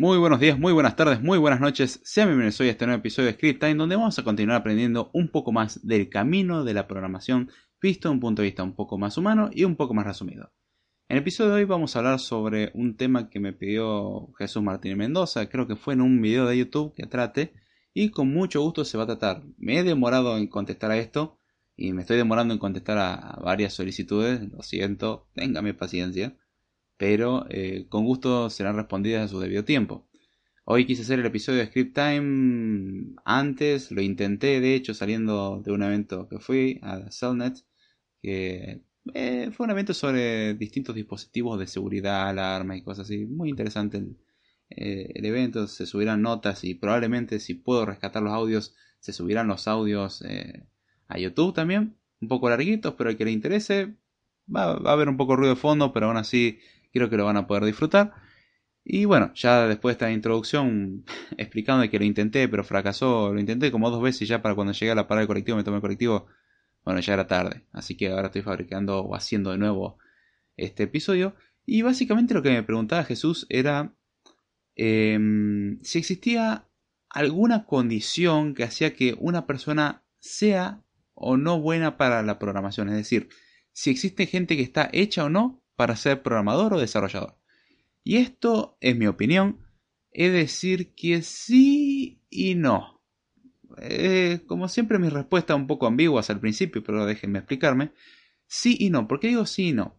Muy buenos días, muy buenas tardes, muy buenas noches. Sean bienvenidos hoy a este nuevo episodio de Script Time, donde vamos a continuar aprendiendo un poco más del camino de la programación visto de un punto de vista un poco más humano y un poco más resumido. En el episodio de hoy vamos a hablar sobre un tema que me pidió Jesús Martínez Mendoza, creo que fue en un video de YouTube que trate, y con mucho gusto se va a tratar. Me he demorado en contestar a esto, y me estoy demorando en contestar a, varias solicitudes, lo siento, téngame paciencia, pero eh, con gusto serán respondidas a su debido tiempo. Hoy quise hacer el episodio de Script Time antes, lo intenté de hecho saliendo de un evento que fui a Cellnet, que eh, fue un evento sobre distintos dispositivos de seguridad, alarmas y cosas así. Muy interesante el, eh, el evento, se subirán notas y probablemente si puedo rescatar los audios, se subirán los audios a YouTube también. Un poco larguitos, pero al que le interese, va, a haber un poco ruido de fondo, pero aún así creo que lo van a poder disfrutar. Y bueno, ya después de esta introducción explicando que lo intenté, pero fracasó, lo intenté como dos veces ya para cuando llegué a la parada del colectivo, me tomé el colectivo, bueno, ya era tarde. Así que ahora estoy fabricando o haciendo de nuevo este episodio. Y básicamente lo que me preguntaba Jesús era em, si existía alguna condición que hacía que una persona sea o no buena para la programación. Es decir, si existe gente que está hecha o no para ser programador o desarrollador. Y esto, es mi opinión, es decir que sí y no. Como siempre mis respuestas un poco ambiguas al principio, pero déjenme explicarme. Sí y no. ¿Por qué digo sí y no?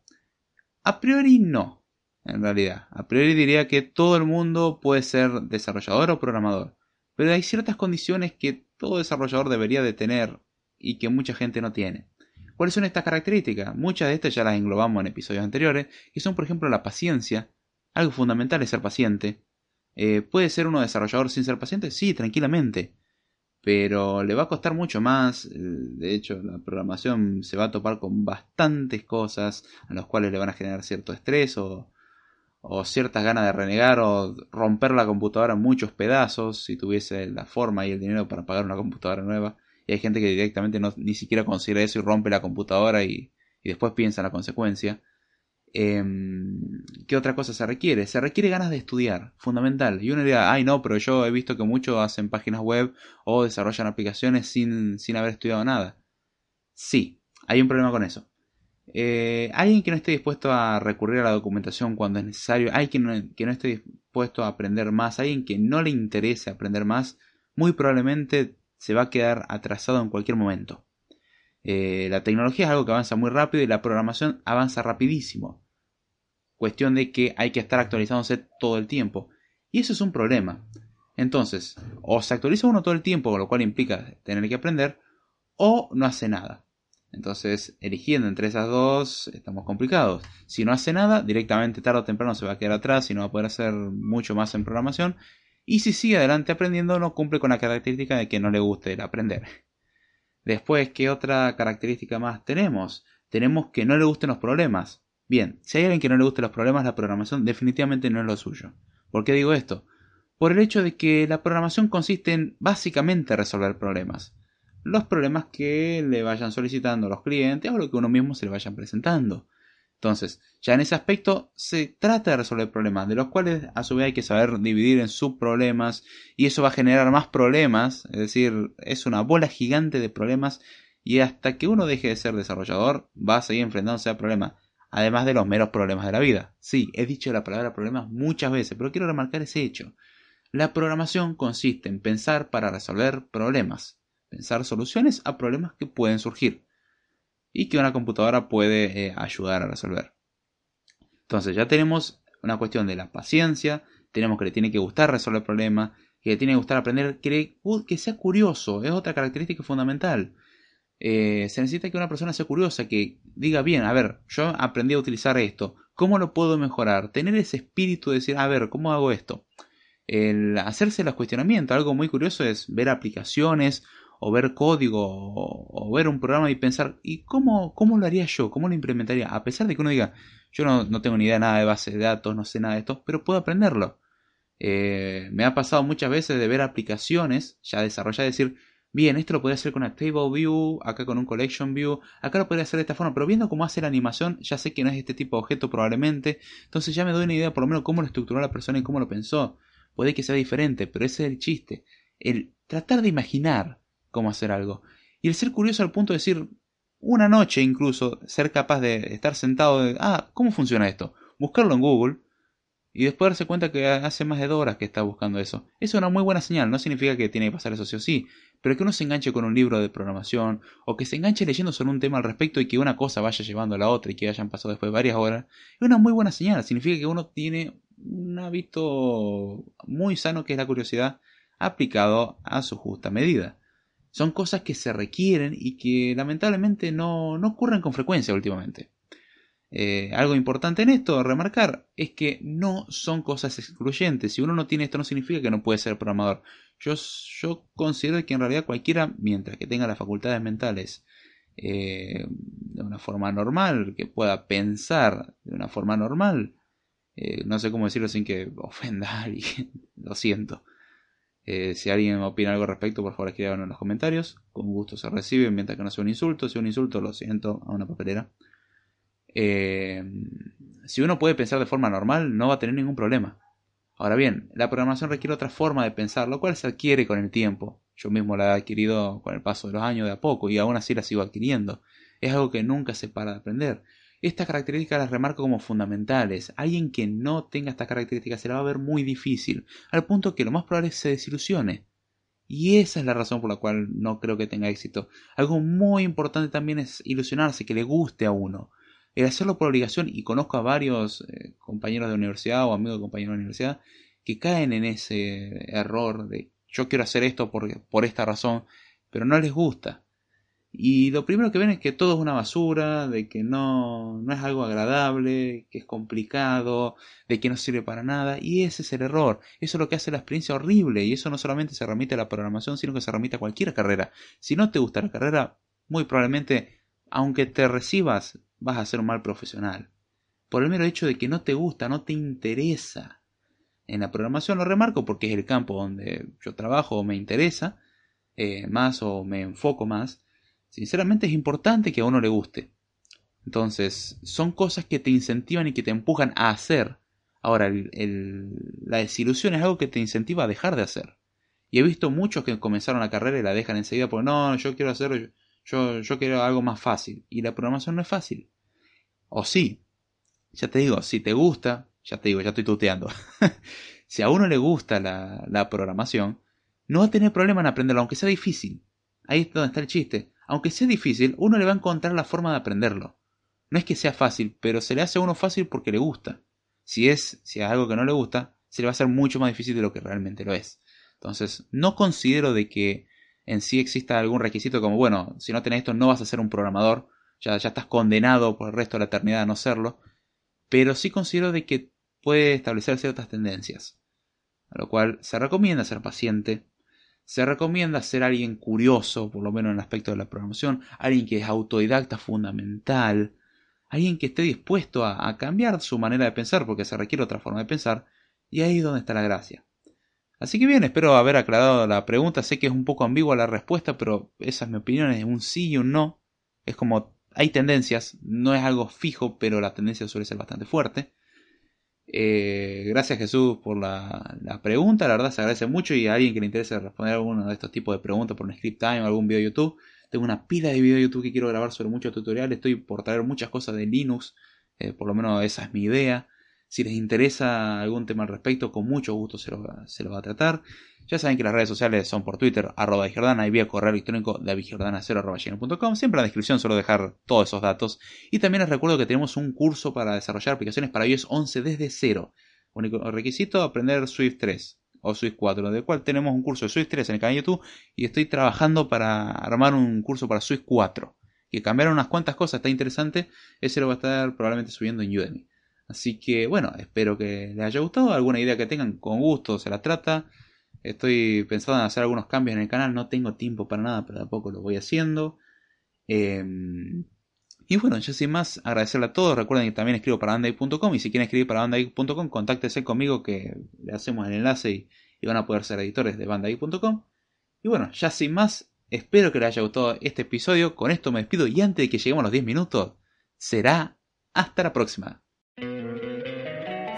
A priori no, en realidad. A priori diría que todo el mundo puede ser desarrollador o programador. Pero hay ciertas condiciones que todo desarrollador debería de tener y que mucha gente no tiene. ¿Cuáles son estas características? Muchas de estas ya las englobamos en episodios anteriores, y son por ejemplo la paciencia. Algo fundamental es ser paciente. Eh, ¿Puede ser uno desarrollador sin ser paciente? Sí, tranquilamente. Pero le va a costar mucho más. De hecho, la programación se va a topar con bastantes cosas a las cuales le van a generar cierto estrés o, o ciertas ganas de renegar o romper la computadora en muchos pedazos si tuviese la forma y el dinero para pagar una computadora nueva. Y hay gente que directamente no, ni siquiera considera eso y rompe la computadora y, después piensa en la consecuencia. Em, ¿Qué otra cosa se requiere? Se requiere ganas de estudiar, fundamental. Y uno diría, ay no, pero yo he visto que muchos hacen páginas web o desarrollan aplicaciones sin, sin haber estudiado nada. Sí, hay un problema con eso. Eh, alguien que no esté dispuesto a recurrir a la documentación cuando es necesario, alguien que no esté dispuesto a aprender más, alguien que no le interese aprender más, muy probablemente se va a quedar atrasado en cualquier momento. Eh, la tecnología es algo que avanza muy rápido y la programación avanza rapidísimo. Cuestión de que hay que estar actualizándose todo el tiempo. Y eso es un problema. Entonces, o se actualiza uno todo el tiempo, lo cual implica tener que aprender, o no hace nada. Entonces, eligiendo entre esas dos, estamos complicados. Si no hace nada, directamente tarde o temprano se va a quedar atrás y no va a poder hacer mucho más en programación. Y si sigue adelante aprendiendo, no cumple con la característica de que no le guste el aprender. Después, ¿qué otra característica más tenemos? Tenemos que no le gusten los problemas. Bien, si hay alguien que no le guste los problemas, la programación definitivamente no es lo suyo. ¿Por qué digo esto? Por el hecho de que la programación consiste en básicamente resolver problemas. Los problemas que le vayan solicitando los clientes o lo que uno mismo se le vayan presentando. Entonces, ya en ese aspecto se trata de resolver problemas, de los cuales a su vez hay que saber dividir en subproblemas y eso va a generar más problemas, es decir, es una bola gigante de problemas y hasta que uno deje de ser desarrollador va a seguir enfrentándose a problemas, además de los meros problemas de la vida. Sí, he dicho la palabra problemas muchas veces, pero quiero remarcar ese hecho. La programación consiste en pensar para resolver problemas, pensar soluciones a problemas que pueden surgir y que una computadora puede eh, ayudar a resolver. Entonces ya tenemos una cuestión de la paciencia, tenemos que le tiene que gustar resolver problemas, que le tiene que gustar aprender, que, sea curioso, es otra característica fundamental. Eh, se necesita que una persona sea curiosa, que diga bien, a ver, yo aprendí a utilizar esto, ¿Cómo lo puedo mejorar? Tener ese espíritu de decir, a ver, ¿cómo hago esto? El hacerse los cuestionamientos, algo muy curioso es ver aplicaciones o ver código o, ver un programa y pensar, ¿y cómo, cómo lo haría yo? ¿Cómo lo implementaría? A pesar de que uno diga, yo no, no tengo ni idea de nada de base de datos, no sé nada de esto, pero puedo aprenderlo. Eh, me ha pasado muchas veces de ver aplicaciones ya desarrolladas y decir, bien, esto lo podría hacer con una Table View, acá con un Collection View, acá lo podría hacer de esta forma, pero viendo cómo hace la animación, ya sé que no es este tipo de objeto probablemente, entonces ya me doy una idea por lo menos cómo lo estructuró la persona y cómo lo pensó. Puede que sea diferente, pero ese es el chiste, el tratar de imaginar cómo hacer algo. Y el ser curioso al punto de decir, una noche incluso, ser capaz de estar sentado, de, ah, ¿cómo funciona esto? Buscarlo en Google, y después darse cuenta que hace más de dos horas que está buscando eso. Es una muy buena señal, no significa que tiene que pasar eso sí o sí, pero que uno se enganche con un libro de programación o que se enganche leyendo sobre un tema al respecto y que una cosa vaya llevando a la otra y que hayan pasado después varias horas, es una muy buena señal, significa que uno tiene un hábito muy sano que es la curiosidad aplicado a su justa medida. Son cosas que se requieren y que lamentablemente no, no ocurren con frecuencia últimamente. Eh, algo importante en esto, remarcar, es que no son cosas excluyentes. Si uno no tiene esto no significa que no puede ser programador. Yo, yo considero que en realidad cualquiera, mientras que tenga las facultades mentales eh, de una forma normal, que pueda pensar de una forma normal, eh, no sé cómo decirlo sin que ofenda a alguien, lo siento. Si alguien opina algo al respecto, por favor escríbanlo en los comentarios. Con gusto se recibe, mientras que no sea un insulto. Si es un insulto, lo siento, a una papelera. Eh, si uno puede pensar de forma normal, no va a tener ningún problema. Ahora bien, la programación requiere otra forma de pensar, lo cual se adquiere con el tiempo. Yo mismo la he adquirido con el paso de los años de a poco y aún así la sigo adquiriendo. Es algo que nunca se para de aprender. Estas características las remarco como fundamentales. Alguien que no tenga estas características se la va a ver muy difícil, al punto que lo más probable es que se desilusione. Y esa es la razón por la cual no creo que tenga éxito. Algo muy importante también es ilusionarse, que le guste a uno el hacerlo por obligación, y conozco a varios eh, compañeros de universidad o amigos de compañeros de universidad que caen en ese error de yo quiero hacer esto por, por esta razón, pero no les gusta. Y lo primero que ven es que todo es una basura, de que no, no es algo agradable, que es complicado, de que no sirve para nada, y ese es el error. Eso es lo que hace la experiencia horrible, y eso no solamente se remite a la programación, sino que se remite a cualquier carrera. Si no te gusta la carrera, muy probablemente, aunque te recibas vas a ser un mal profesional. Por el mero hecho de que no te gusta, no te interesa. En la programación lo remarco porque es el campo donde yo trabajo o me interesa eh, más o me enfoco más. Sinceramente es importante que a uno le guste. Entonces, son cosas que te incentivan y que te empujan a hacer. Ahora, la desilusión es algo que te incentiva a dejar de hacer. Y he visto muchos que comenzaron la carrera y la dejan enseguida porque no, yo quiero hacerlo, yo, yo quiero algo más fácil. Y la programación no es fácil. O sí. Ya te digo, si te gusta, ya te digo, ya estoy tuteando. si a uno le gusta la, la programación, no va a tener problema en aprenderlo, aunque sea difícil. Ahí es donde está el chiste. Aunque sea difícil, uno le va a encontrar la forma de aprenderlo. No es que sea fácil, pero se le hace a uno fácil porque le gusta. Si es, si es algo que no le gusta, se le va a hacer mucho más difícil de lo que realmente lo es. Entonces, no considero de que en sí exista algún requisito como, bueno, si no tenés esto no vas a ser un programador, ya, ya estás condenado por el resto de la eternidad a no serlo, pero sí considero de que puede establecer ciertas tendencias, a lo cual se recomienda ser paciente, se recomienda ser alguien curioso, por lo menos en el aspecto de la programación, alguien que es autodidacta fundamental, alguien que esté dispuesto a, cambiar su manera de pensar porque se requiere otra forma de pensar, y ahí es donde está la gracia. Así que bien, espero haber aclarado la pregunta. Sé que es un poco ambigua la respuesta, pero esa es mi opinión, es un sí y un no. Es como hay tendencias, no es algo fijo, pero la tendencia suele ser bastante fuerte. Eh, gracias Jesús por la, pregunta, la verdad se agradece mucho y a alguien que le interese responder alguno de estos tipos de preguntas por un script time o algún video de YouTube. Tengo una pila de video de YouTube que quiero grabar sobre muchos tutoriales, estoy por traer muchas cosas de Linux, eh, por lo menos esa es mi idea. Si les interesa algún tema al respecto, con mucho gusto se lo, se lo va a tratar. Ya saben que las redes sociales son por Twitter, arroba y vía correo electrónico davidjordana0.com. Siempre en la descripción suelo dejar todos esos datos. Y también les recuerdo que tenemos un curso para desarrollar aplicaciones para iOS 11 desde cero. Único requisito, aprender Swift 3 o Swift 4, del cual tenemos un curso de Swift 3 en el canal de YouTube y estoy trabajando para armar un curso para Swift 4. Que cambiaron unas cuantas cosas, está interesante. Ese lo va a estar probablemente subiendo en Udemy. Así que bueno, espero que les haya gustado. Alguna idea que tengan, con gusto se la trata. Estoy pensando en hacer algunos cambios en el canal. No tengo tiempo para nada, pero tampoco lo voy haciendo. Em, y bueno, yo sin más agradecerle a todos. Recuerden que también escribo para bandai.com y si quieren escribir para bandai.com, contáctese conmigo que le hacemos el enlace y, van a poder ser editores de bandai.com. Y bueno, ya sin más, espero que les haya gustado este episodio. Con esto me despido y antes de que lleguemos a los 10 minutos, será hasta la próxima.